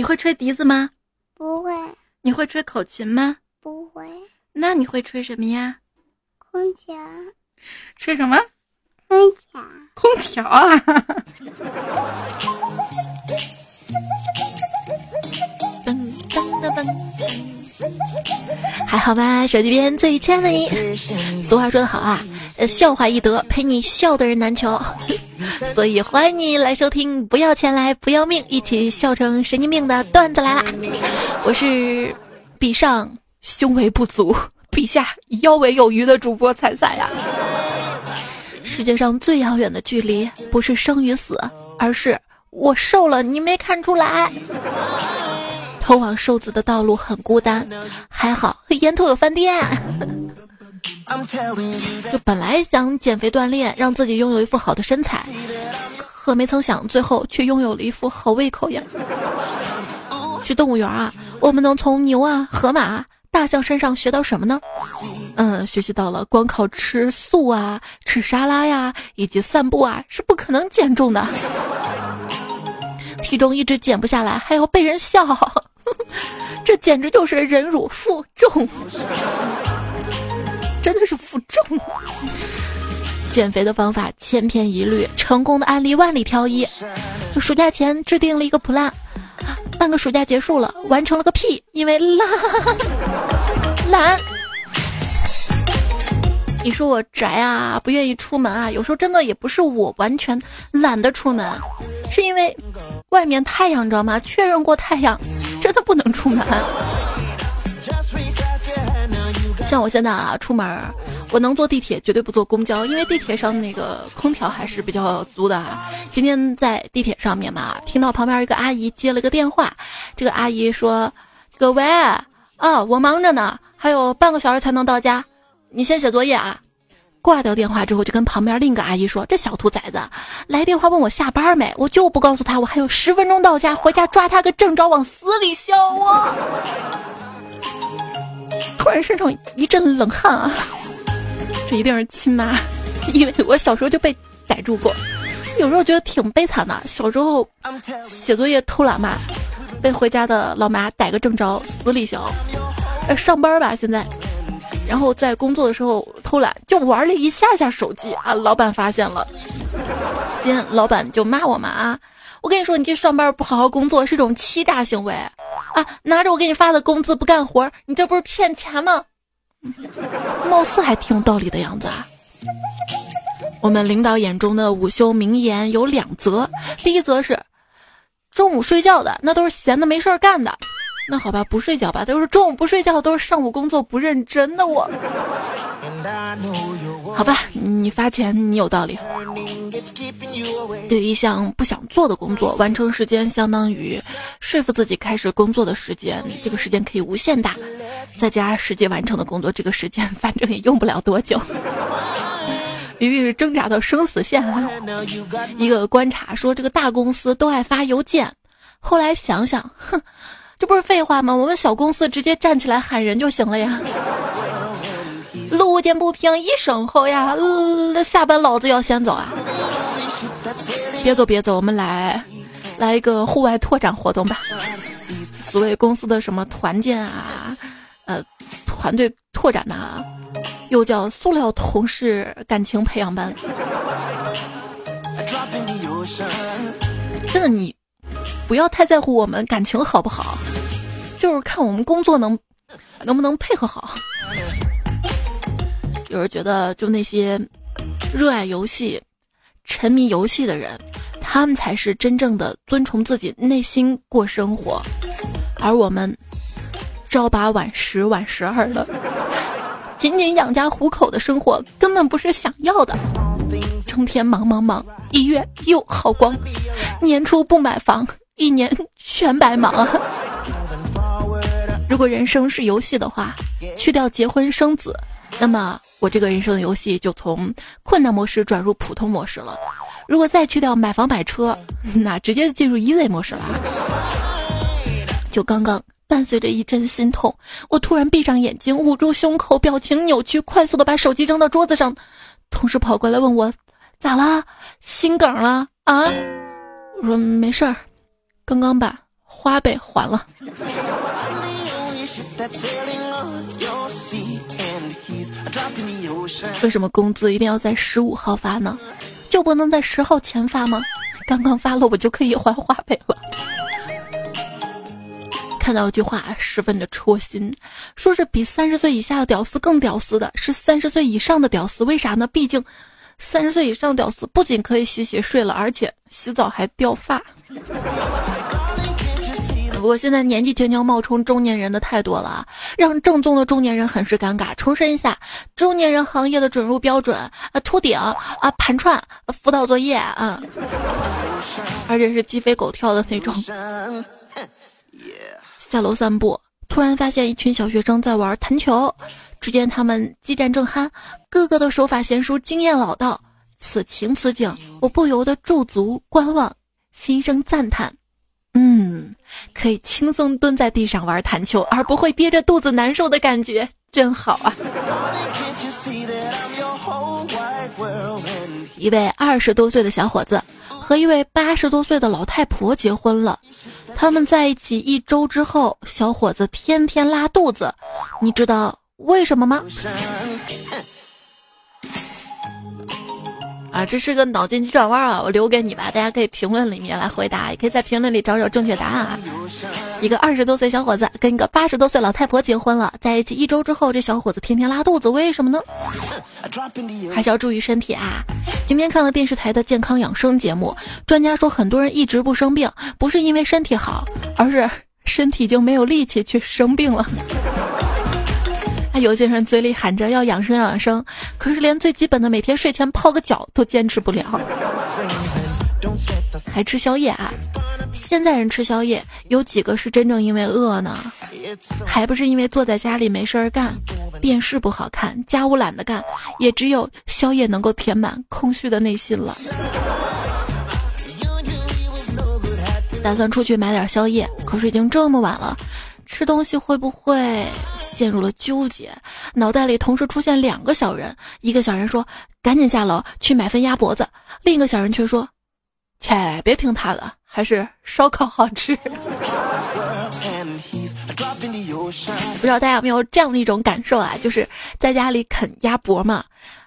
你会吹笛子吗？不会。你会吹口琴吗？不会。那你会吹什么呀？空调。吹什么？空调。空调啊！噔噔噔噔。还好吧，手机边最亲爱的你。俗话说得好啊，呃，笑话易得，陪你笑的人难求。所以欢迎你来收听，不要钱来不要命，一起笑成神经病的段子来啦！我是比上胸围不足，比下腰围有余的主播彩彩呀。世界上最遥远的距离，不是生与死，而是我瘦了，你没看出来。通往瘦子的道路很孤单，还好沿途有饭店。就本来想减肥锻炼，让自己拥有一副好的身材，可没曾想最后却拥有了一副好胃口呀。去动物园啊，我们能从牛啊、河马、大象身上学到什么呢？嗯，学习到了光靠吃素啊、吃沙拉呀，以及散步啊是不可能减重的。体重一直减不下来，还要被人笑，这简直就是忍辱负重。真的是负重。减肥的方法千篇一律，成功的案例万里挑一。暑假前制定了一个 plan，半个暑假结束了，完成了个屁，因为懒懒。你说我宅啊，不愿意出门啊，有时候真的也不是我完全懒得出门，是因为外面太阳，你知道吗？确认过太阳，真的不能出门。像我现在啊，出门我能坐地铁，绝对不坐公交，因为地铁上那个空调还是比较足的啊。今天在地铁上面嘛，听到旁边一个阿姨接了个电话，这个阿姨说：“各位啊，我忙着呢，还有半个小时才能到家，你先写作业啊。”挂掉电话之后，就跟旁边另一个阿姨说：“这小兔崽子来电话问我下班没，我就不告诉他我还有十分钟到家，回家抓他个正着，往死里削我。”突然身上一阵冷汗啊！这一定是亲妈，因为我小时候就被逮住过。有时候觉得挺悲惨的，小时候写作业偷懒嘛，被回家的老妈逮个正着，死里削。上班吧现在，然后在工作的时候偷懒，就玩了一下下手机啊，老板发现了，今天老板就骂我嘛啊！我跟你说，你这上班不好好工作是种欺诈行为。啊！拿着我给你发的工资不干活，你这不是骗钱吗？貌似还挺有道理的样子啊。我们领导眼中的午休名言有两则，第一则是中午睡觉的那都是闲的没事儿干的，那好吧，不睡觉吧，都是中午不睡觉都是上午工作不认真的我。好吧，你发钱，你有道理。对于一项不想做的工作，完成时间相当于说服自己开始工作的时间，这个时间可以无限大。再加实际完成的工作，这个时间 反正也用不了多久。一定是挣扎到生死线。一个观察说，这个大公司都爱发邮件。后来想想，哼，这不是废话吗？我们小公司直接站起来喊人就行了呀。路见不平一声吼呀，下班老子要先走啊！别走别走，我们来来一个户外拓展活动吧。所谓公司的什么团建啊，呃，团队拓展呐，又叫塑料同事感情培养班。真的，你不要太在乎我们感情好不好，就是看我们工作能能不能配合好。有人觉得，就那些热爱游戏、沉迷游戏的人，他们才是真正的遵从自己内心过生活，而我们朝八晚十、晚十二的，仅仅养家糊口的生活，根本不是想要的。成天忙忙忙，一月又耗光，年初不买房，一年全白忙！如果人生是游戏的话，去掉结婚生子。那么我这个人生的游戏就从困难模式转入普通模式了。如果再去掉买房买车，那直接进入 easy 模式了。就刚刚伴随着一阵心痛，我突然闭上眼睛，捂住胸口，表情扭曲，快速的把手机扔到桌子上。同事跑过来问我，咋啦？心梗了啊？我说没事儿，刚刚把花呗还了。为什么工资一定要在十五号发呢？就不能在十号前发吗？刚刚发了，我就可以还花呗了。看到一句话，十分的戳心，说是比三十岁以下的屌丝更屌丝的是三十岁以上的屌丝，为啥呢？毕竟，三十岁以上屌丝不仅可以洗洗睡了，而且洗澡还掉发。不过现在年纪轻轻冒充中年人的太多了，让正宗的中年人很是尴尬。重申一下，中年人行业的准入标准啊，秃顶啊，盘串，辅导作业啊，而且是鸡飞狗跳的那种。下楼散步，突然发现一群小学生在玩弹球，只见他们激战正酣，个个的手法娴熟，经验老道。此情此景，我不由得驻足观望，心生赞叹。嗯，可以轻松蹲在地上玩弹球，而不会憋着肚子难受的感觉，真好啊！一位二十多岁的小伙子和一位八十多岁的老太婆结婚了，他们在一起一周之后，小伙子天天拉肚子，你知道为什么吗？啊，这是个脑筋急转弯啊！我留给你吧，大家可以评论里面来回答，也可以在评论里找找正确答案啊。一个二十多岁小伙子跟一个八十多岁老太婆结婚了，在一起一周之后，这小伙子天天拉肚子，为什么呢？还是要注意身体啊！今天看了电视台的健康养生节目，专家说很多人一直不生病，不是因为身体好，而是身体就没有力气去生病了。有些人嘴里喊着要养生养生，可是连最基本的每天睡前泡个脚都坚持不了，还吃宵夜啊！现在人吃宵夜有几个是真正因为饿呢？还不是因为坐在家里没事儿干，电视不好看，家务懒得干，也只有宵夜能够填满空虚的内心了。打算出去买点宵夜，可是已经这么晚了。吃东西会不会陷入了纠结？脑袋里同时出现两个小人，一个小人说：“赶紧下楼去买份鸭脖子。”另一个小人却说：“切，别听他的，还是烧烤好吃。”不知道大家有没有这样的一种感受啊？就是在家里啃鸭脖嘛，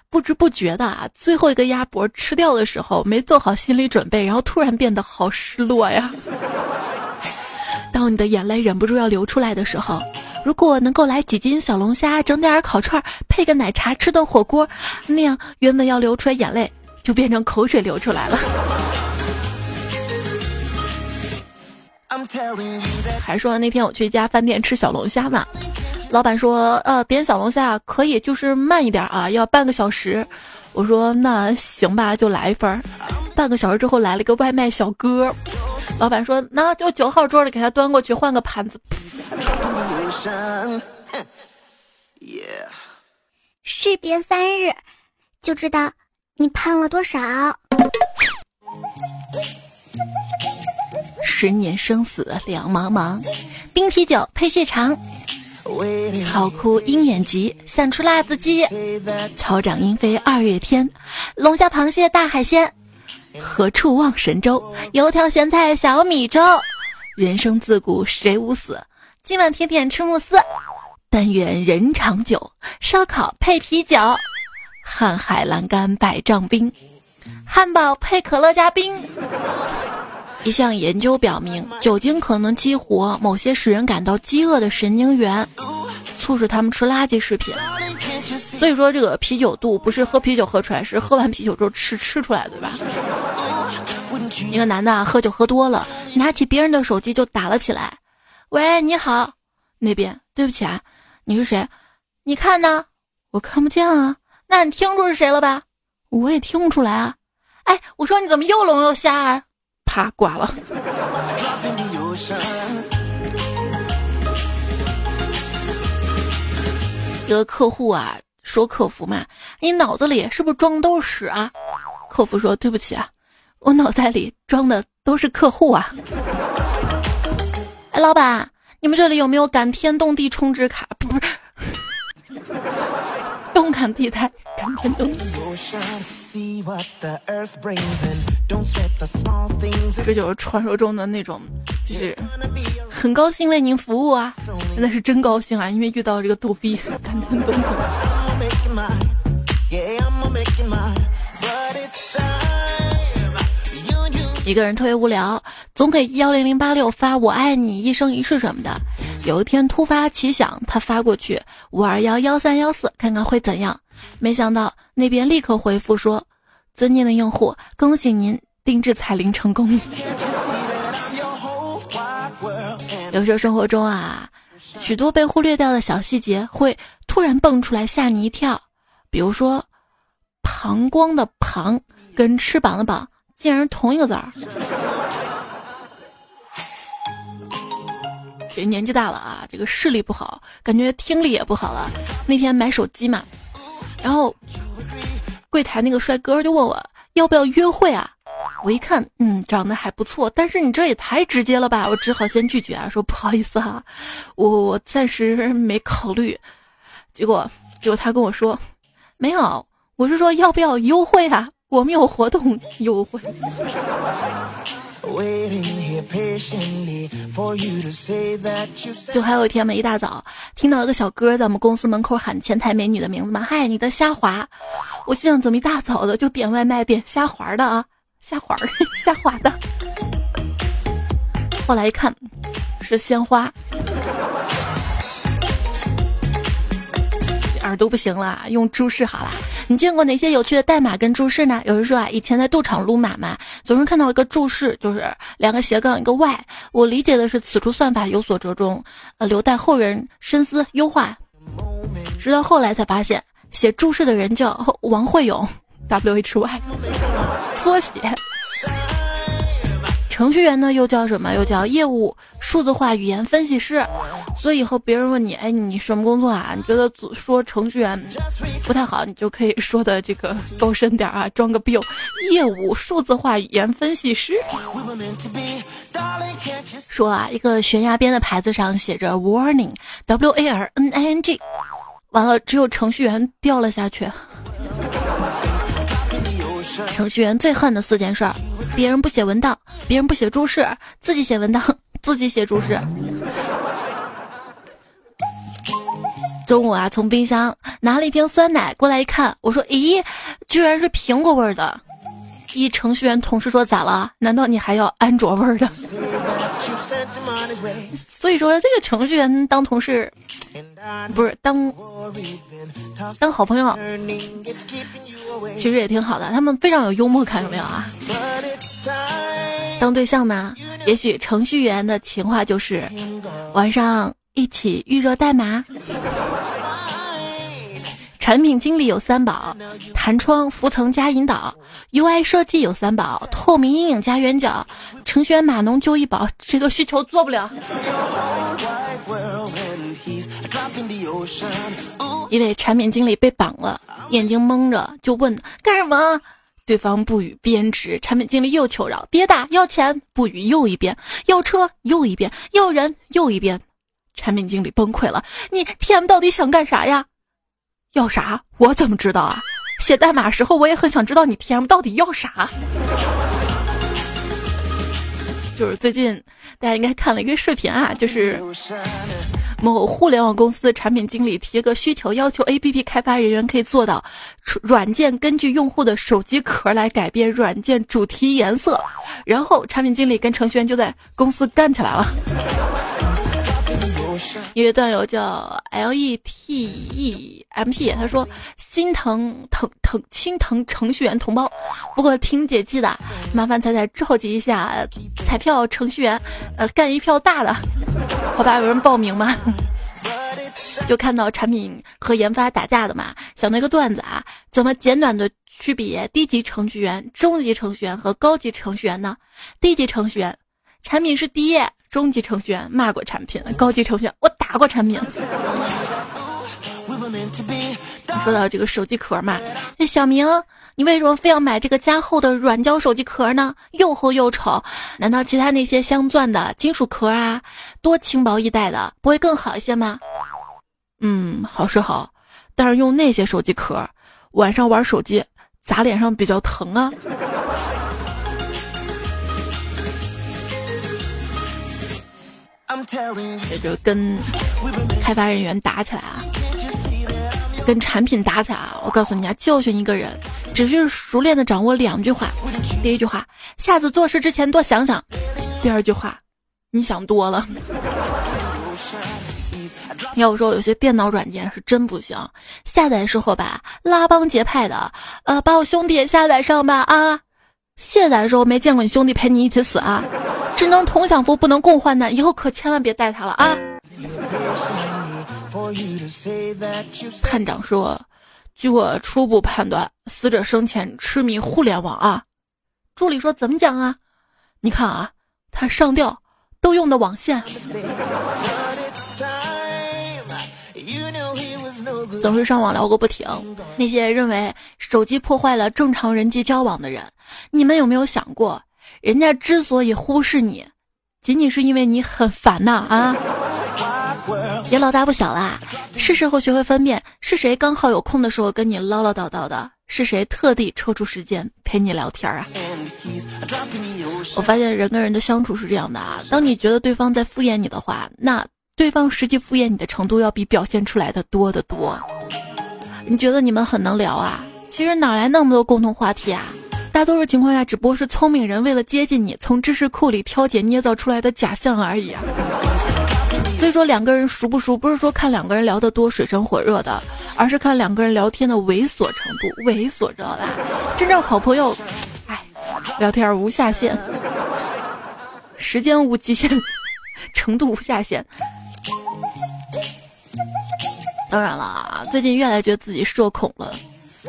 不知不觉的啊，最后一个鸭脖吃掉的时候，没做好心理准备，然后突然变得好失落呀。当你的眼泪忍不住要流出来的时候，如果能够来几斤小龙虾，整点烤串，配个奶茶，吃顿火锅，那样原本要流出来眼泪就变成口水流出来了。还说那天我去一家饭店吃小龙虾嘛，老板说呃点小龙虾可以，就是慢一点啊，要半个小时。我说那行吧，就来一份儿。半个小时之后来了个外卖小哥。老板说：“那就九号桌的给他端过去，换个盘子。”士别三日，就知道你胖了多少。十年生死两茫茫，冰啤酒配血肠。草枯鹰眼疾，想吃辣子鸡。草长莺飞二月天，龙虾螃蟹大海鲜。何处望神州？油条咸菜小米粥。人生自古谁无死？今晚甜点吃慕斯。但愿人长久。烧烤配啤酒。瀚海阑干百丈冰。汉堡配可乐加冰。一项研究表明，酒精可能激活某些使人感到饥饿的神经元，促使他们吃垃圾食品。所以说，这个啤酒肚不是喝啤酒喝出来，是喝完啤酒之后吃吃出来的，对吧？一个男的喝酒喝多了，拿起别人的手机就打了起来。喂，你好，那边，对不起啊，你是谁？你看呢？我看不见啊。那你听出是谁了吧？我也听不出来啊。哎，我说你怎么又聋又瞎啊？啪，挂了。一个客户啊，说客服嘛，你脑子里是不是装的都是屎啊？客服说对不起啊。我脑袋里装的都是客户啊！哎，老板，你们这里有没有感天动地充值卡？不是，动感地带，感天动地。这就是传说中的那种，就是很高兴为您服务啊，那是真高兴啊，因为遇到这个逗逼。一个人特别无聊，总给幺零零八六发“我爱你，一生一世”什么的。有一天突发奇想，他发过去五二幺幺三幺四，看看会怎样。没想到那边立刻回复说：“尊敬的用户，恭喜您定制彩铃成功。”有时候生活中啊，许多被忽略掉的小细节会突然蹦出来吓你一跳。比如说，膀胱的“膀”跟翅膀的“膀”。竟然同一个字儿，这年纪大了啊，这个视力不好，感觉听力也不好了。那天买手机嘛，然后柜台那个帅哥就问我要不要约会啊？我一看，嗯，长得还不错，但是你这也太直接了吧！我只好先拒绝啊，说不好意思哈，我我暂时没考虑。结果结果他跟我说，没有，我是说要不要优惠啊？我们有活动优惠。就还有一天嘛，一大早听到一个小哥在我们公司门口喊前台美女的名字嘛，嗨，你的虾滑。我心想，怎么一大早的就点外卖点虾滑的啊？虾滑儿，虾滑的。后来一看，是鲜花。耳朵不行了，用注释好了。你见过哪些有趣的代码跟注释呢？有人说啊，以前在赌场撸马嘛，总是看到一个注释，就是两个斜杠一个 Y。我理解的是此处算法有所折中，呃，留待后人深思优化。直到后来才发现，写注释的人叫王慧勇，W H Y，缩写。程序员呢，又叫什么？又叫业务数字化语言分析师。所以以后别人问你，哎，你什么工作啊？你觉得说程序员不太好，你就可以说的这个高深点啊，装个逼。业务数字化语言分析师。说啊，一个悬崖边的牌子上写着 warning，W A R N I N G，完了，只有程序员掉了下去。程序员最恨的四件事儿：别人不写文档，别人不写注释，自己写文档，自己写注释。中午啊，从冰箱拿了一瓶酸奶过来一看，我说：“咦，居然是苹果味的。”一程序员同事说：“咋了？难道你还要安卓味儿的？”所以说，这个程序员当同事，不是当当好朋友，其实也挺好的。他们非常有幽默感，有没有啊？当对象呢？也许程序员的情话就是晚上一起预热代码。产品经理有三宝：弹窗、浮层加引导；UI 设计有三宝：透明阴影加圆角；程序员码农就一宝，这个需求做不了。一位产品经理被绑了，眼睛蒙着就问干什么？对方不语编织，产品经理又求饶：别打，要钱。不语又一遍，要车又一遍，要人又一遍。产品经理崩溃了：你 TM 到底想干啥呀？要啥？我怎么知道啊？写代码时候我也很想知道你 TM 到底要啥。就是最近大家应该看了一个视频啊，就是某互联网公司产品经理提个需求，要求 APP 开发人员可以做到软件根据用户的手机壳来改变软件主题颜色，然后产品经理跟程序员就在公司干起来了。一位段友叫 L E T E M P，他说心疼疼疼心疼程序员同胞，不过听姐记的，麻烦彩彩召集一下彩票程序员，呃，干一票大的，好吧？有人报名吗？就看到产品和研发打架的嘛，想到一个段子啊，怎么简短的区别低级程序员、中级程序员和高级程序员呢？低级程序员，产品是爹。中级程序员骂过产品，高级程序员我打过产品。说到这个手机壳嘛，那小明，你为什么非要买这个加厚的软胶手机壳呢？又厚又丑，难道其他那些镶钻的金属壳啊，多轻薄易带的，不会更好一些吗？嗯，好是好，但是用那些手机壳，晚上玩手机砸脸上比较疼啊。这就跟开发人员打起来啊，跟产品打起来啊！我告诉你啊，教训一个人，只需熟练的掌握两句话。第一句话，下次做事之前多想想；第二句话，你想多了。要我说，有些电脑软件是真不行，下载时候吧，拉帮结派的，呃，把我兄弟也下载上吧啊！卸载的时候没见过你兄弟陪你一起死啊！只能同享福，不能共患难，以后可千万别带他了啊！探长说：“据我初步判断，死者生前痴迷互联网啊。”助理说：“怎么讲啊？你看啊，他上吊都用的网线。”总是上网聊个不停。那些认为手机破坏了正常人际交往的人，你们有没有想过，人家之所以忽视你，仅仅是因为你很烦呐啊！别老大不小啦，是时候学会分辨是谁刚好有空的时候跟你唠唠叨叨的，是谁特地抽出时间陪你聊天啊！我发现人跟人的相处是这样的啊，当你觉得对方在敷衍你的话，那。对方实际敷衍你的程度要比表现出来的多得多。你觉得你们很能聊啊？其实哪来那么多共同话题啊？大多数情况下，只不过是聪明人为了接近你，从知识库里挑拣捏造出来的假象而已。所以说，两个人熟不熟，不是说看两个人聊得多水深火热的，而是看两个人聊天的猥琐程度。猥琐知道吧？真正好朋友，哎，聊天无下限，时间无极限，程度无下限。当然了，最近越来越觉得自己社恐了，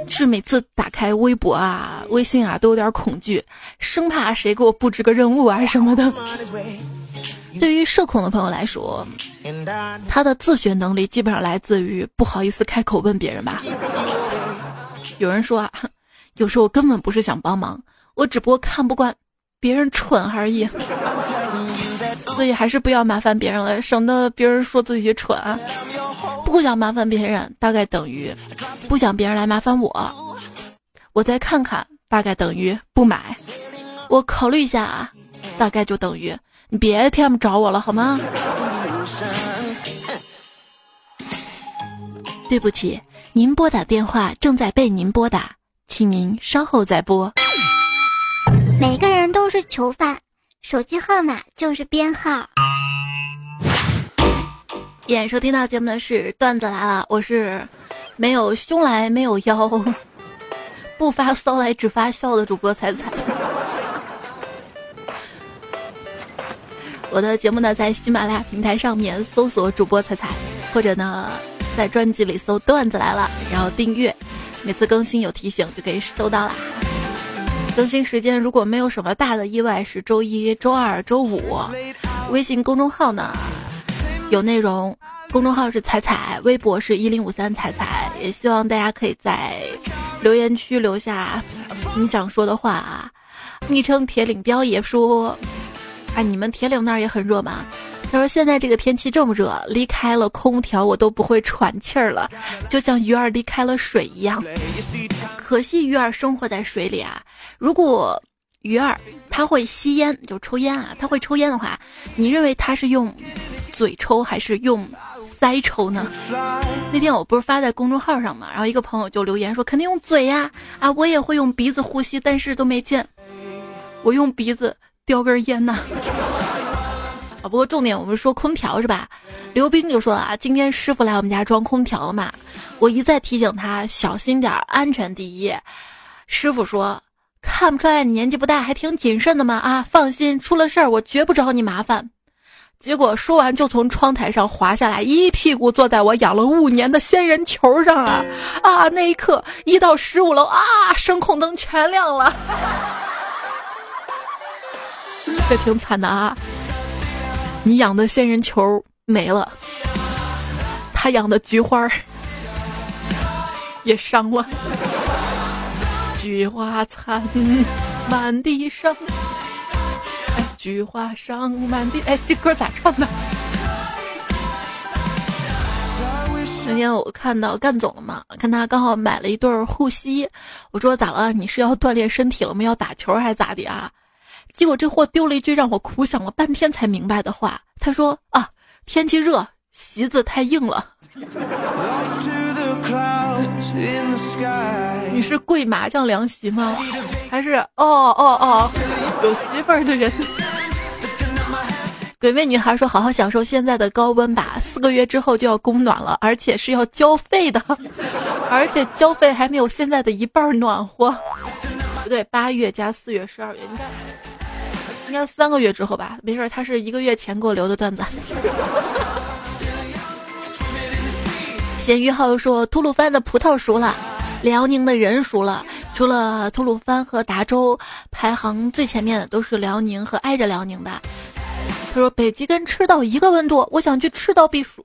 是每次打开微博啊、微信啊都有点恐惧，生怕谁给我布置个任务啊什么的。对于社恐的朋友来说，他的自学能力基本上来自于不好意思开口问别人吧。有人说啊，有时候我根本不是想帮忙，我只不过看不惯别人蠢而已，所以还是不要麻烦别人了，省得别人说自己蠢。不想麻烦别人，大概等于不想别人来麻烦我。我再看看，大概等于不买。我考虑一下啊，大概就等于你别天不找我了，好吗？对不起，您拨打电话正在被您拨打，请您稍后再拨。每个人都是囚犯，手机号码就是编号。演收听到节目的是段子来了，我是没有胸来没有腰，不发骚来只发笑的主播彩彩。我的节目呢，在喜马拉雅平台上面搜索主播彩彩，或者呢，在专辑里搜段子来了，然后订阅，每次更新有提醒就可以收到啦。更新时间如果没有什么大的意外，是周一周二周五。微信公众号呢？有内容，公众号是彩彩，微博是一零五三彩彩，也希望大家可以在留言区留下你想说的话啊。昵称铁岭彪爷说：“啊，你们铁岭那儿也很热吗？”他说：“现在这个天气这么热，离开了空调我都不会喘气儿了，就像鱼儿离开了水一样。可惜鱼儿生活在水里啊。如果鱼儿它会吸烟，就抽烟啊，它会抽烟的话，你认为它是用？”嘴抽还是用腮抽呢？那天我不是发在公众号上嘛，然后一个朋友就留言说肯定用嘴呀，啊我也会用鼻子呼吸，但是都没见我用鼻子叼根烟呢。不过重点我们说空调是吧？刘冰就说了啊，今天师傅来我们家装空调了嘛，我一再提醒他小心点，安全第一。师傅说看不出来你年纪不大，还挺谨慎的嘛啊，放心，出了事儿我绝不找你麻烦。结果说完就从窗台上滑下来，一屁股坐在我养了五年的仙人球上啊！啊，那一刻一到十五楼啊，声控灯全亮了，这挺惨的啊！你养的仙人球没了，他养的菊花也伤了，菊花残，满地伤。菊花伤满地，哎，这歌咋唱的？那天我看到干总了嘛，看他刚好买了一对护膝，我说咋了？你是要锻炼身体了吗？要打球还是咋的啊？结果这货丢了一句让我苦想了半天才明白的话，他说啊，天气热，席子太硬了。你是跪麻将凉席吗？还是哦哦哦，有媳妇儿的人？鬼魅女孩说：“好好享受现在的高温吧，四个月之后就要供暖了，而且是要交费的，而且交费还没有现在的一半暖和。不对，八月加四月，十二月，应该应该三个月之后吧？没事，他是一个月前给我留的段子。”咸鱼号说：“吐鲁番的葡萄熟了，辽宁的人熟了。除了吐鲁番和达州，排行最前面的都是辽宁和挨着辽宁的。”他说：“北极跟赤道一个温度，我想去赤道避暑。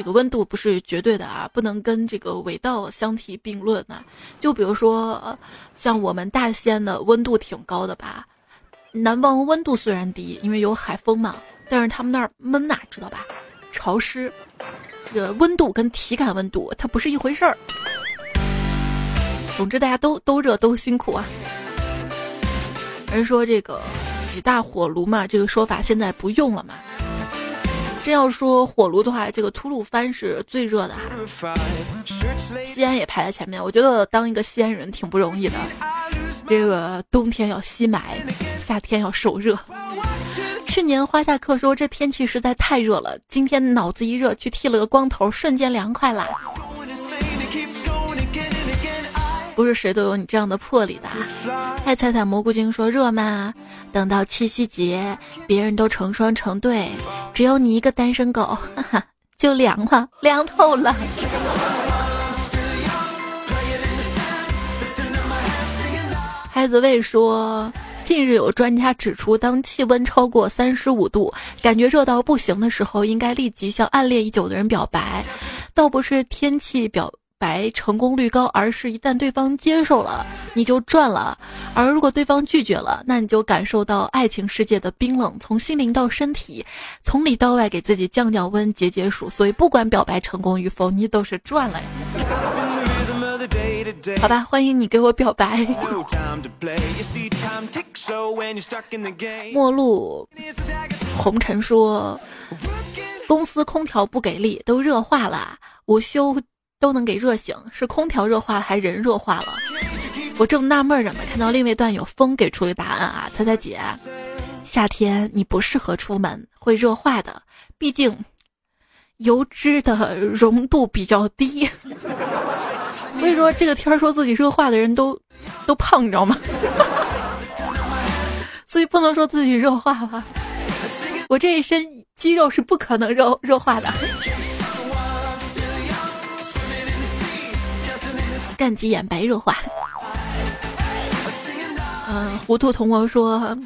这个温度不是绝对的啊，不能跟这个纬道相提并论啊。就比如说，像我们大西安的温度挺高的吧，南方温度虽然低，因为有海风嘛。”但是他们那儿闷呐，知道吧？潮湿，这个温度跟体感温度它不是一回事儿。总之大家都都热都辛苦啊。人说这个几大火炉嘛，这个说法现在不用了嘛。真要说火炉的话，这个吐鲁番是最热的哈。西安也排在前面，我觉得当一个西安人挺不容易的。这个冬天要吸霾，夏天要受热。去年花下客说这天气实在太热了，今天脑子一热去剃了个光头，瞬间凉快啦。不是谁都有你这样的魄力的。爱菜菜蘑菇精说热吗？等到七夕节，别人都成双成对，只有你一个单身狗，哈哈，就凉了，凉透了。孩子卫说。近日有专家指出，当气温超过三十五度，感觉热到不行的时候，应该立即向暗恋已久的人表白。倒不是天气表白成功率高，而是一旦对方接受了，你就赚了；而如果对方拒绝了，那你就感受到爱情世界的冰冷，从心灵到身体，从里到外给自己降降温、解解暑。所以，不管表白成功与否，你都是赚了。好吧，欢迎你给我表白。陌路红尘说，公司空调不给力，都热化了，午休都能给热醒，是空调热化了，还是人热化了？我正纳闷着呢，看到另一位段友风给出了答案啊，猜猜姐，夏天你不适合出门，会热化的，毕竟油脂的溶度比较低。所以说这个天说自己热化的人都都胖，你知道吗？所以不能说自己热化了。我这一身肌肉是不可能热热化的。干鸡眼白热化。嗯，糊涂同王说。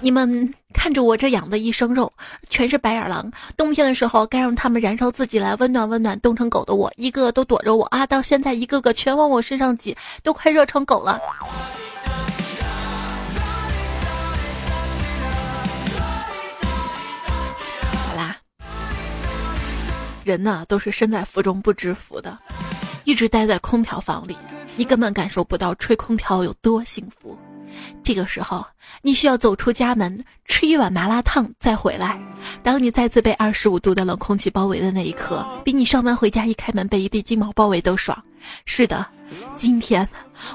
你们看着我这养的一身肉，全是白眼狼。冬天的时候该让他们燃烧自己来温暖温暖冻成狗的我，一个个都躲着我啊！到现在一个个全往我身上挤，都快热成狗了。好啦，人呢都是身在福中不知福的，一直待在空调房里，你根本感受不到吹空调有多幸福。这个时候，你需要走出家门，吃一碗麻辣烫再回来。当你再次被二十五度的冷空气包围的那一刻，比你上班回家一开门被一地鸡毛包围都爽。是的，今天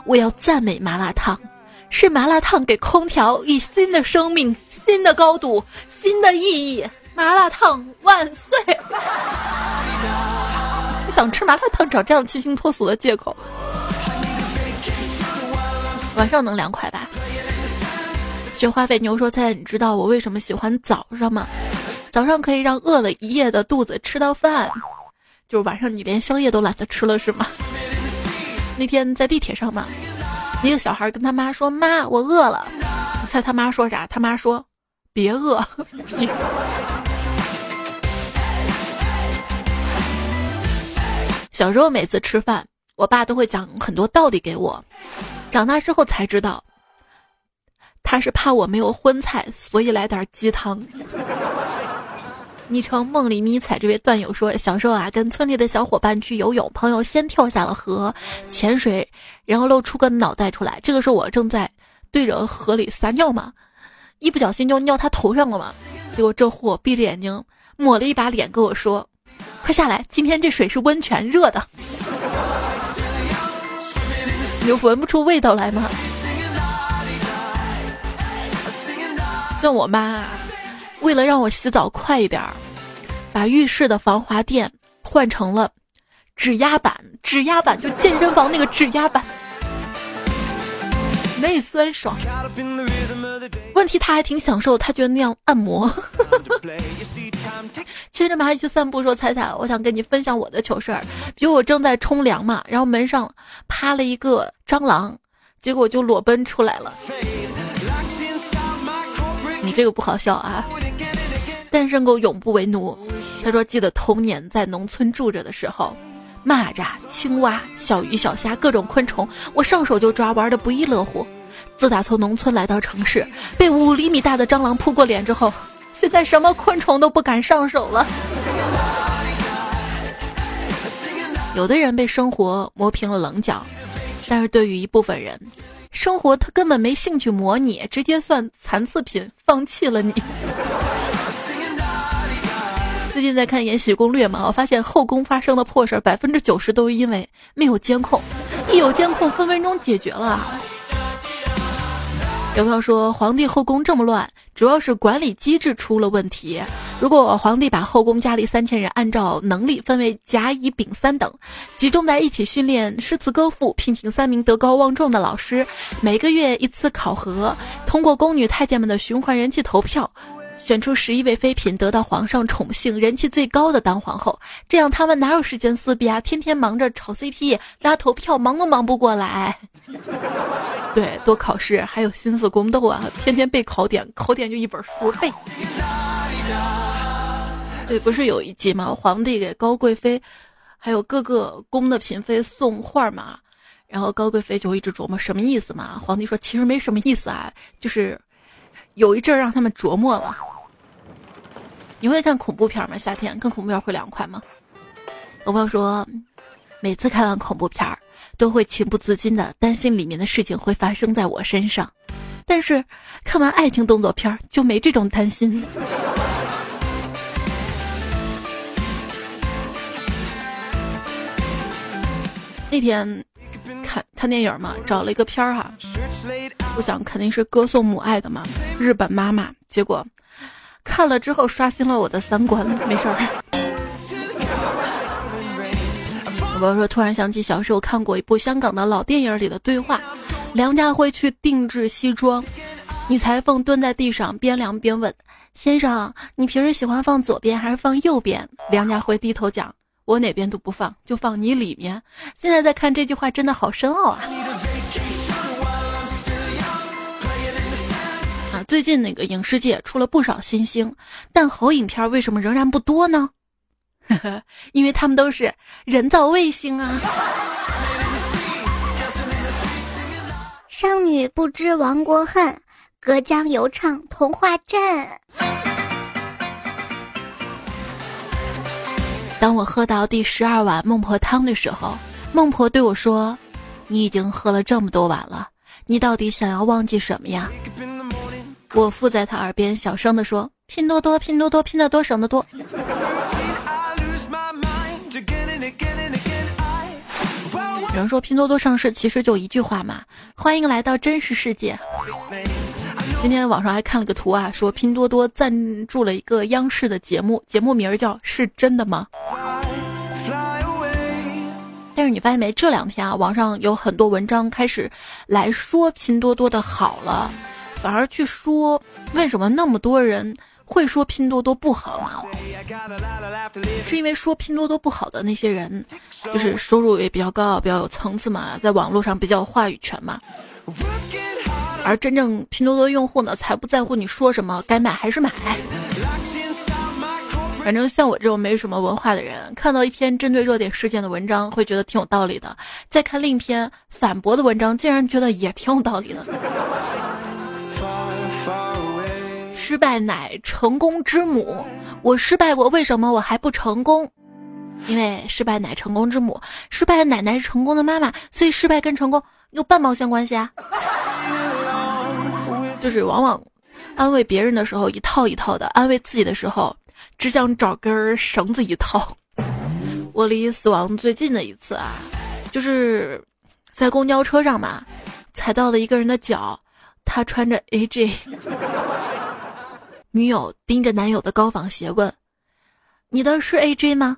我要赞美麻辣烫，是麻辣烫给空调以新的生命、新的高度、新的意义。麻辣烫万岁！想吃麻辣烫，找这样清新脱俗的借口。晚上能凉快吧？雪花肥牛说：“菜，你知道我为什么喜欢早上吗？早上可以让饿了一夜的肚子吃到饭，就是晚上你连宵夜都懒得吃了，是吗？”那天在地铁上嘛，一个小孩跟他妈说：“妈，我饿了。”你猜他妈说啥？他妈说：“别饿。”小时候每次吃饭，我爸都会讲很多道理给我。长大之后才知道，他是怕我没有荤菜，所以来点鸡汤。昵称梦里迷彩这位段友说，小时候啊，跟村里的小伙伴去游泳，朋友先跳下了河潜水，然后露出个脑袋出来。这个时候我正在对着河里撒尿嘛，一不小心就尿他头上了嘛。结果这货闭着眼睛抹了一把脸，跟我说：“快下来，今天这水是温泉，热的。”你闻不出味道来吗？像我妈，为了让我洗澡快一点儿，把浴室的防滑垫换成了指压板，指压板就健身房那个指压板，内酸爽。问题他还挺享受，他觉得那样按摩。牵着蚂蚁去散步，说彩彩，我想跟你分享我的糗事儿。比如我正在冲凉嘛，然后门上趴了一个蟑螂，结果就裸奔出来了。你这个不好笑啊！单身狗永不为奴。他说记得童年在农村住着的时候，蚂蚱、青蛙、小鱼小虾各种昆虫，我上手就抓，玩的不亦乐乎。自打从农村来到城市，被五厘米大的蟑螂扑过脸之后。现在什么昆虫都不敢上手了。有的人被生活磨平了棱角，但是对于一部分人，生活他根本没兴趣磨你，直接算残次品，放弃了你。最近在看《延禧攻略》嘛，我发现后宫发生的破事儿，百分之九十都是因为没有监控，一有监控，分分钟解决了。有朋友说，皇帝后宫这么乱，主要是管理机制出了问题。如果皇帝把后宫佳丽三千人按照能力分为甲、乙、丙三等，集中在一起训练诗词歌赋，聘请三名德高望重的老师，每个月一次考核，通过宫女太监们的循环人气投票。选出十一位妃嫔得到皇上宠幸、人气最高的当皇后，这样他们哪有时间撕逼啊？天天忙着炒 CP、拉投票，忙都忙不过来。对，多考试还有心思宫斗啊！天天背考点，考点就一本书背。对，不是有一集吗？皇帝给高贵妃，还有各个宫的嫔妃送画嘛？然后高贵妃就一直琢磨什么意思嘛？皇帝说其实没什么意思啊，就是有一阵让他们琢磨了。你会看恐怖片吗？夏天看恐怖片会凉快吗？我朋友说，每次看完恐怖片儿，都会情不自禁的担心里面的事情会发生在我身上，但是看完爱情动作片就没这种担心。那天看看电影嘛，找了一个片儿哈，我想肯定是歌颂母爱的嘛，日本妈妈，结果。看了之后刷新了我的三观，没事儿。我朋友说，突然想起小时候看过一部香港的老电影里的对话：梁家辉去定制西装，女裁缝蹲在地上边量边问：“先生，你平时喜欢放左边还是放右边？”梁家辉低头讲：“我哪边都不放，就放你里面。”现在再看这句话，真的好深奥啊。最近那个影视界出了不少新星，但好影片为什么仍然不多呢？呵 呵因为他们都是人造卫星啊！商女不知亡国恨，隔江犹唱童话镇。当我喝到第十二碗孟婆汤的时候，孟婆对我说：“你已经喝了这么多碗了，你到底想要忘记什么呀？”我附在他耳边小声地说：“拼多多，拼多多，拼得多，省得多。”有人说拼多多上市其实就一句话嘛，欢迎来到真实世界。今天网上还看了个图啊，说拼多多赞助了一个央视的节目，节目名叫《是真的吗》。但是你发现没，这两天啊，网上有很多文章开始来说拼多多的好了。反而去说，为什么那么多人会说拼多多不好呢？是因为说拼多多不好的那些人，就是收入也比较高，比较有层次嘛，在网络上比较有话语权嘛。而真正拼多多用户呢，才不在乎你说什么，该买还是买。反正像我这种没什么文化的人，看到一篇针对热点事件的文章，会觉得挺有道理的；再看另一篇反驳的文章，竟然觉得也挺有道理的。失败乃成功之母。我失败过，为什么我还不成功？因为失败乃成功之母，失败的奶奶是成功的妈妈，所以失败跟成功有半毛钱关系啊。就是往往安慰别人的时候一套一套的，安慰自己的时候只想找根绳子一套。我离死亡最近的一次啊，就是在公交车上嘛，踩到了一个人的脚，他穿着 AJ，女友盯着男友的高仿鞋问：“你的是 AJ 吗？”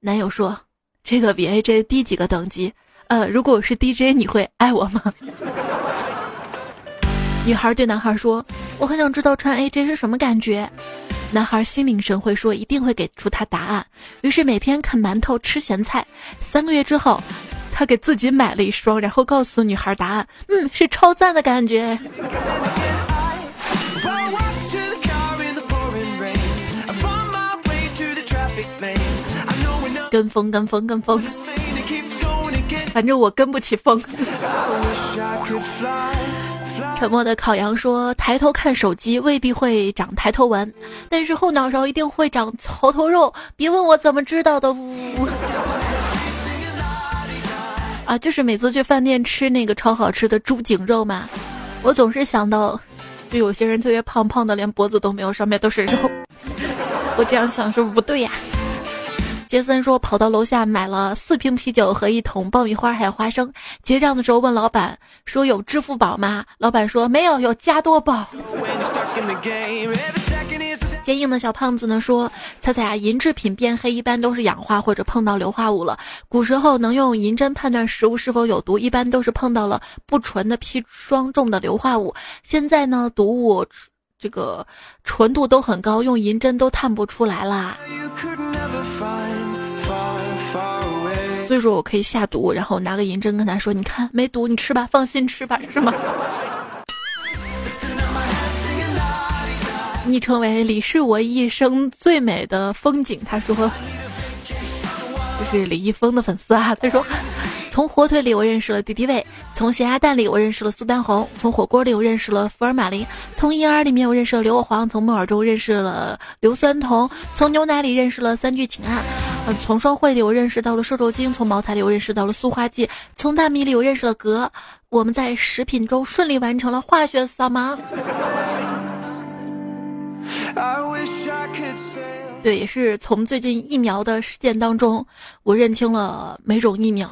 男友说：“这个比 AJ 低几个等级。呃，如果我是 DJ，你会爱我吗？” 女孩对男孩说：“我很想知道穿 AJ 是什么感觉。”男孩心领神会说：“一定会给出他答案。”于是每天啃馒头吃咸菜。三个月之后，他给自己买了一双，然后告诉女孩答案：“嗯，是超赞的感觉。”跟风，跟风，跟风。反正我跟不起风。沉默的烤羊说：“抬头看手机未必会长抬头纹，但是后脑勺一定会长槽头肉。别问我怎么知道的。”呜啊，就是每次去饭店吃那个超好吃的猪颈肉嘛，我总是想到，就有些人特别胖胖的，连脖子都没有，上面都是肉。我这样想是不是不对呀？杰森说：“跑到楼下买了四瓶啤酒和一桶爆米花，还有花生。结账的时候问老板说有支付宝吗？老板说没有，有加多宝。”坚硬的小胖子呢说：“猜猜啊，银制品变黑一般都是氧化或者碰到硫化物了。古时候能用银针判断食物是否有毒，一般都是碰到了不纯的砒霜中的硫化物。现在呢，毒物这个纯度都很高，用银针都探不出来啦。”所以说我可以下毒，然后拿个银针跟他说：“你看没毒，你吃吧，放心吃吧，是吗？” 昵称为“李是我一生最美的风景”，他说：“这是李易峰的粉丝啊。”他说。从火腿里我认识了敌敌畏，从咸鸭蛋里我认识了苏丹红，从火锅里我认识了福尔马林，从婴儿里面我认识了硫磺，从木耳中认识了硫酸铜，从牛奶里认识了三聚氰胺，嗯，从双汇里我认识到了瘦肉精，从茅台里我认识到了塑化剂，从大米里我认识了镉。我们在食品中顺利完成了化学扫盲。对，也是从最近疫苗的事件当中，我认清了每种疫苗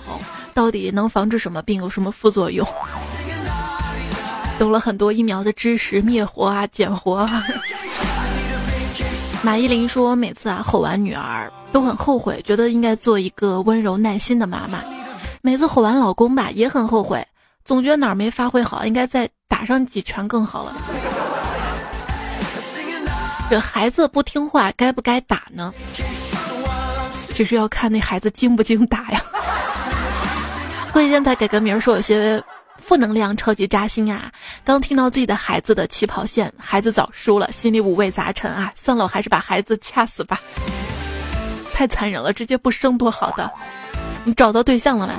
到底能防治什么病，有什么副作用，懂了很多疫苗的知识，灭活啊，减活。啊。马依林说，每次啊吼完女儿都很后悔，觉得应该做一个温柔耐心的妈妈。每次吼完老公吧，也很后悔，总觉得哪儿没发挥好，应该再打上几拳更好了。这孩子不听话，该不该打呢？其实要看那孩子经不经打呀。过几天才改个名儿，说有些负能量，超级扎心啊！刚听到自己的孩子的起跑线，孩子早输了，心里五味杂陈啊！算了，我还是把孩子掐死吧。太残忍了，直接不生多好的。你找到对象了没？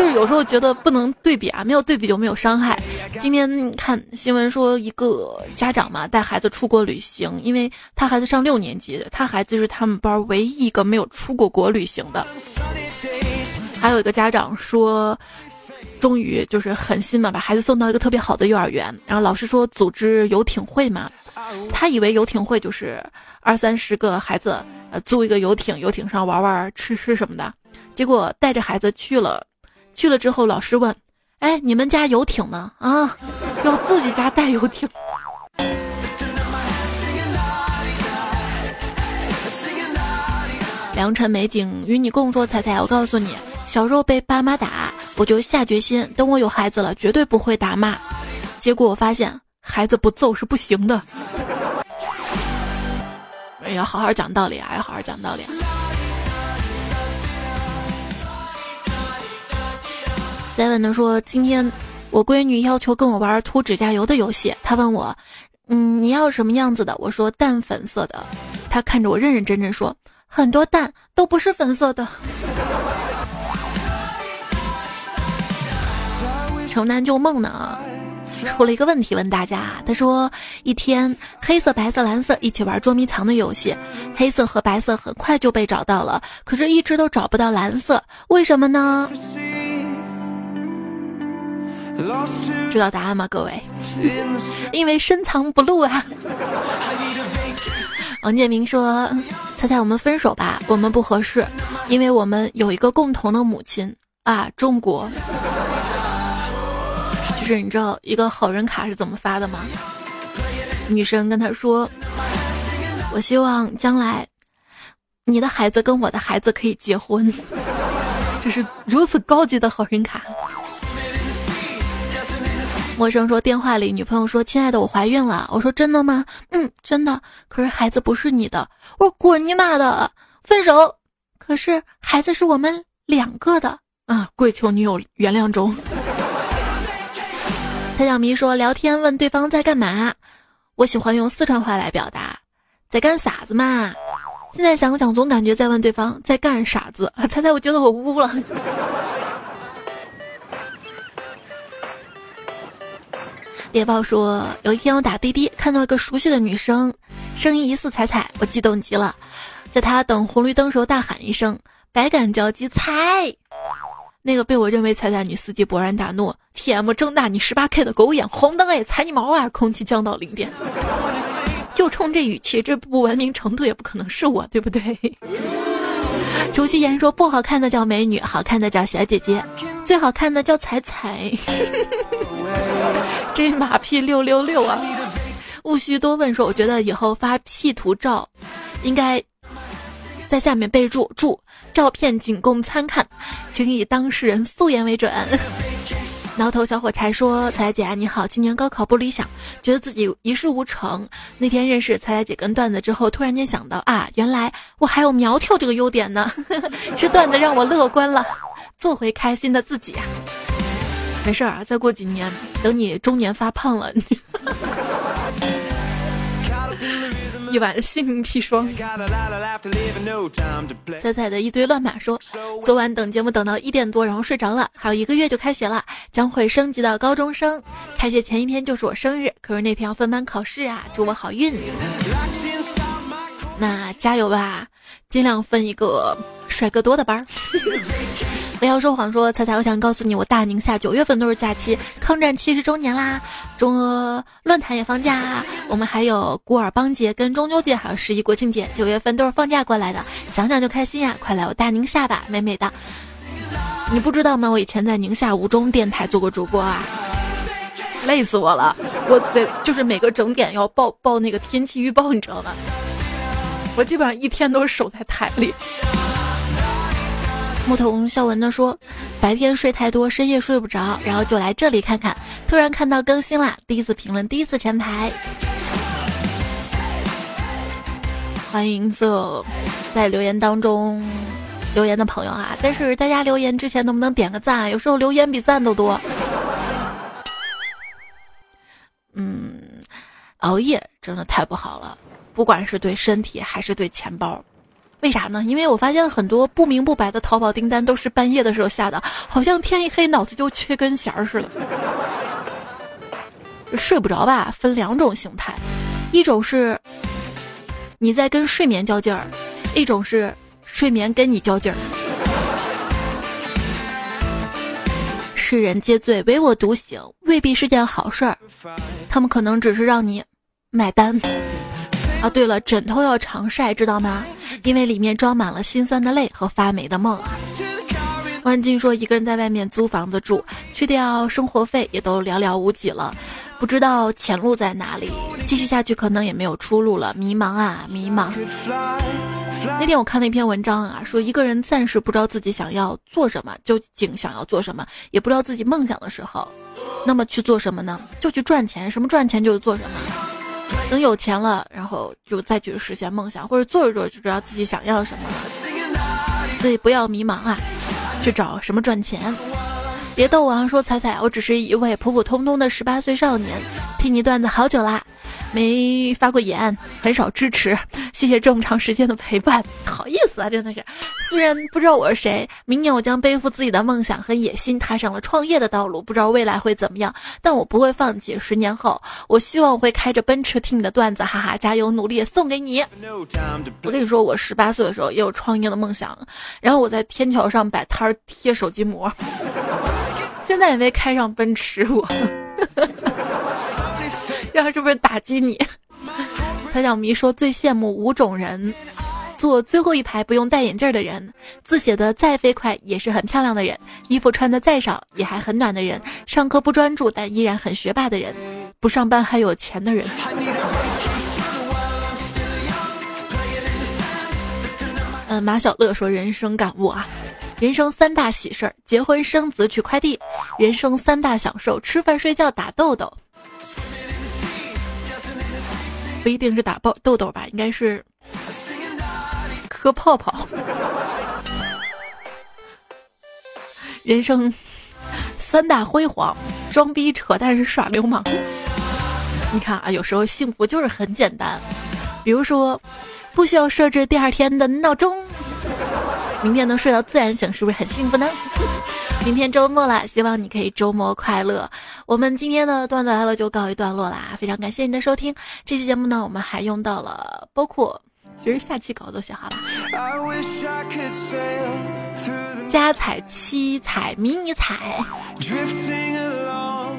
就是有时候觉得不能对比啊，没有对比就没有伤害。今天看新闻说，一个家长嘛带孩子出国旅行，因为他孩子上六年级，他孩子是他们班唯一一个没有出过国旅行的。还有一个家长说，终于就是狠心嘛，把孩子送到一个特别好的幼儿园，然后老师说组织游艇会嘛，他以为游艇会就是二三十个孩子呃租一个游艇，游艇上玩玩吃吃什么的。结果带着孩子去了，去了之后，老师问：“哎，你们家游艇呢？啊，要自己家带游艇。”良辰美景与你共说，彩彩，我告诉你，小时候被爸妈打，我就下决心，等我有孩子了，绝对不会打骂。结果我发现，孩子不揍是不行的。要好好讲道理啊，要好好讲道理。Seven 的说：“今天我闺女要求跟我玩涂指甲油的游戏，她问我，嗯，你要什么样子的？我说淡粉色的。她看着我认认真真说，很多蛋都不是粉色的。城南旧梦呢？出了一个问题问大家，他说一天黑色、白色、蓝色一起玩捉迷藏的游戏，黑色和白色很快就被找到了，可是一直都找不到蓝色，为什么呢？知道答案吗，各位？因为深藏不露啊。王建明说：“猜猜我们分手吧，我们不合适，因为我们有一个共同的母亲啊，中国。”就是你知道一个好人卡是怎么发的吗？女生跟他说：“我希望将来你的孩子跟我的孩子可以结婚。”这是如此高级的好人卡。陌生说电话里，女朋友说：“亲爱的，我怀孕了。”我说：“真的吗？”嗯，真的。可是孩子不是你的。我说：“滚你妈的，分手。”可是孩子是我们两个的啊！跪求女友原谅中。蔡小迷说聊天问对方在干嘛，我喜欢用四川话来表达，在干啥子嘛？现在想想总感觉在问对方在干啥子。猜猜，我觉得我污了。猎豹说：“有一天我打滴滴，看到一个熟悉的女生，声音疑似彩彩，我激动极了，在她等红绿灯时候大喊一声，百感交集，踩！那个被我认为彩彩女司机勃然大怒，T.M. 睁大你十八 K 的狗眼，红灯哎，踩你毛啊！空气降到零点，就冲这语气，这不文明程度也不可能是我，对不对？”朱希言说：“不好看的叫美女，好看的叫小姐姐，最好看的叫彩彩。”这马屁六六六啊！勿需多问说：“我觉得以后发 P 图照，应该在下面备注：注照片仅供参看，请以当事人素颜为准。”挠头小火柴说：“彩彩姐你好，今年高考不理想，觉得自己一事无成。那天认识彩彩姐跟段子之后，突然间想到啊，原来我还有苗条这个优点呢，是段子让我乐观了，做回开心的自己。”没事儿啊，再过几年，等你中年发胖了，一碗性命砒霜。彩彩的一堆乱码说，昨晚等节目等到一点多，然后睡着了。还有一个月就开学了，将会升级到高中生。开学前一天就是我生日，可是那天要分班考试啊，祝我好运。那加油吧，尽量分一个帅哥多的班儿。不要说谎，说彩彩，我想告诉你，我大宁夏九月份都是假期，抗战七十周年啦，中俄论坛也放假，我们还有古尔邦节跟中秋节，还有十一国庆节，九月份都是放假过来的，想想就开心呀！快来我大宁夏吧，美美的。你不知道吗？我以前在宁夏吴中电台做过主播啊，累死我了，我得就是每个整点要报报那个天气预报，你知道吗？我基本上一天都是守在台里。木桶笑文的说：“白天睡太多，深夜睡不着，然后就来这里看看。突然看到更新啦，第一次评论，第一次前排，欢迎所有在留言当中留言的朋友啊！但是大家留言之前能不能点个赞？有时候留言比赞都多。嗯，熬夜真的太不好了，不管是对身体还是对钱包。”为啥呢？因为我发现很多不明不白的淘宝订单都是半夜的时候下的，好像天一黑脑子就缺根弦儿似的。睡不着吧？分两种形态，一种是你在跟睡眠较劲儿，一种是睡眠跟你较劲儿。世人皆醉，唯我独醒，未必是件好事儿。他们可能只是让你买单。啊，对了，枕头要常晒，知道吗？因为里面装满了心酸的泪和发霉的梦。万金说，一个人在外面租房子住，去掉生活费也都寥寥无几了，不知道前路在哪里，继续下去可能也没有出路了，迷茫啊，迷茫。那天我看了一篇文章啊，说一个人暂时不知道自己想要做什么，究竟想要做什么，也不知道自己梦想的时候，那么去做什么呢？就去赚钱，什么赚钱就做什么。等有钱了，然后就再去实现梦想，或者做着做着就知道自己想要什么。所以不要迷茫啊，去找什么赚钱。别逗我啊，说彩彩，我只是一位普普通通的十八岁少年，听你段子好久啦。没发过言，很少支持，谢谢这么长时间的陪伴，好意思啊，真的是。虽然不知道我是谁，明年我将背负自己的梦想和野心，踏上了创业的道路，不知道未来会怎么样，但我不会放弃。十年后，我希望我会开着奔驰听你的段子，哈哈，加油努力，送给你。我跟你说，我十八岁的时候也有创业的梦想，然后我在天桥上摆摊儿贴手机膜，现在也没开上奔驰，我。这样是不是打击你？蔡小迷说最羡慕五种人：坐最后一排不用戴眼镜的人，字写的再飞快也是很漂亮的人，衣服穿的再少也还很暖的人，上课不专注但依然很学霸的人，不上班还有钱的人。嗯，马小乐说人生感悟啊，人生三大喜事儿：结婚、生子、取快递；人生三大享受：吃饭、睡觉、打豆豆。不一定是打爆痘痘吧，应该是磕泡泡。人生三大辉煌：装逼、扯淡是耍流氓。你看啊，有时候幸福就是很简单，比如说不需要设置第二天的闹钟，明天能睡到自然醒，是不是很幸福呢？明天周末了，希望你可以周末快乐。我们今天的段子来了就告一段落啦，非常感谢你的收听。这期节目呢，我们还用到了包括，其实下期稿都写好了。加彩、七彩、迷你彩。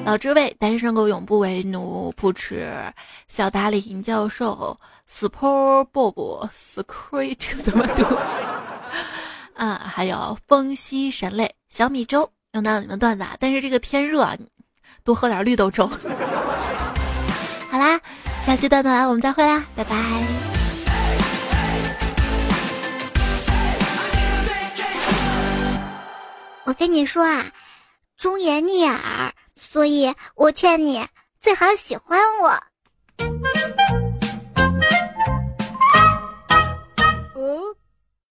老知味，单身狗永不为奴。不吃小达里银教授，super bob secret 怎么读？啊，还有风息神类。小米粥用到你们段子，啊，但是这个天热啊，多喝点绿豆粥。好啦，下期段子来我们再会啦，拜拜。我跟你说啊，忠言逆耳，所以我劝你最好喜欢我。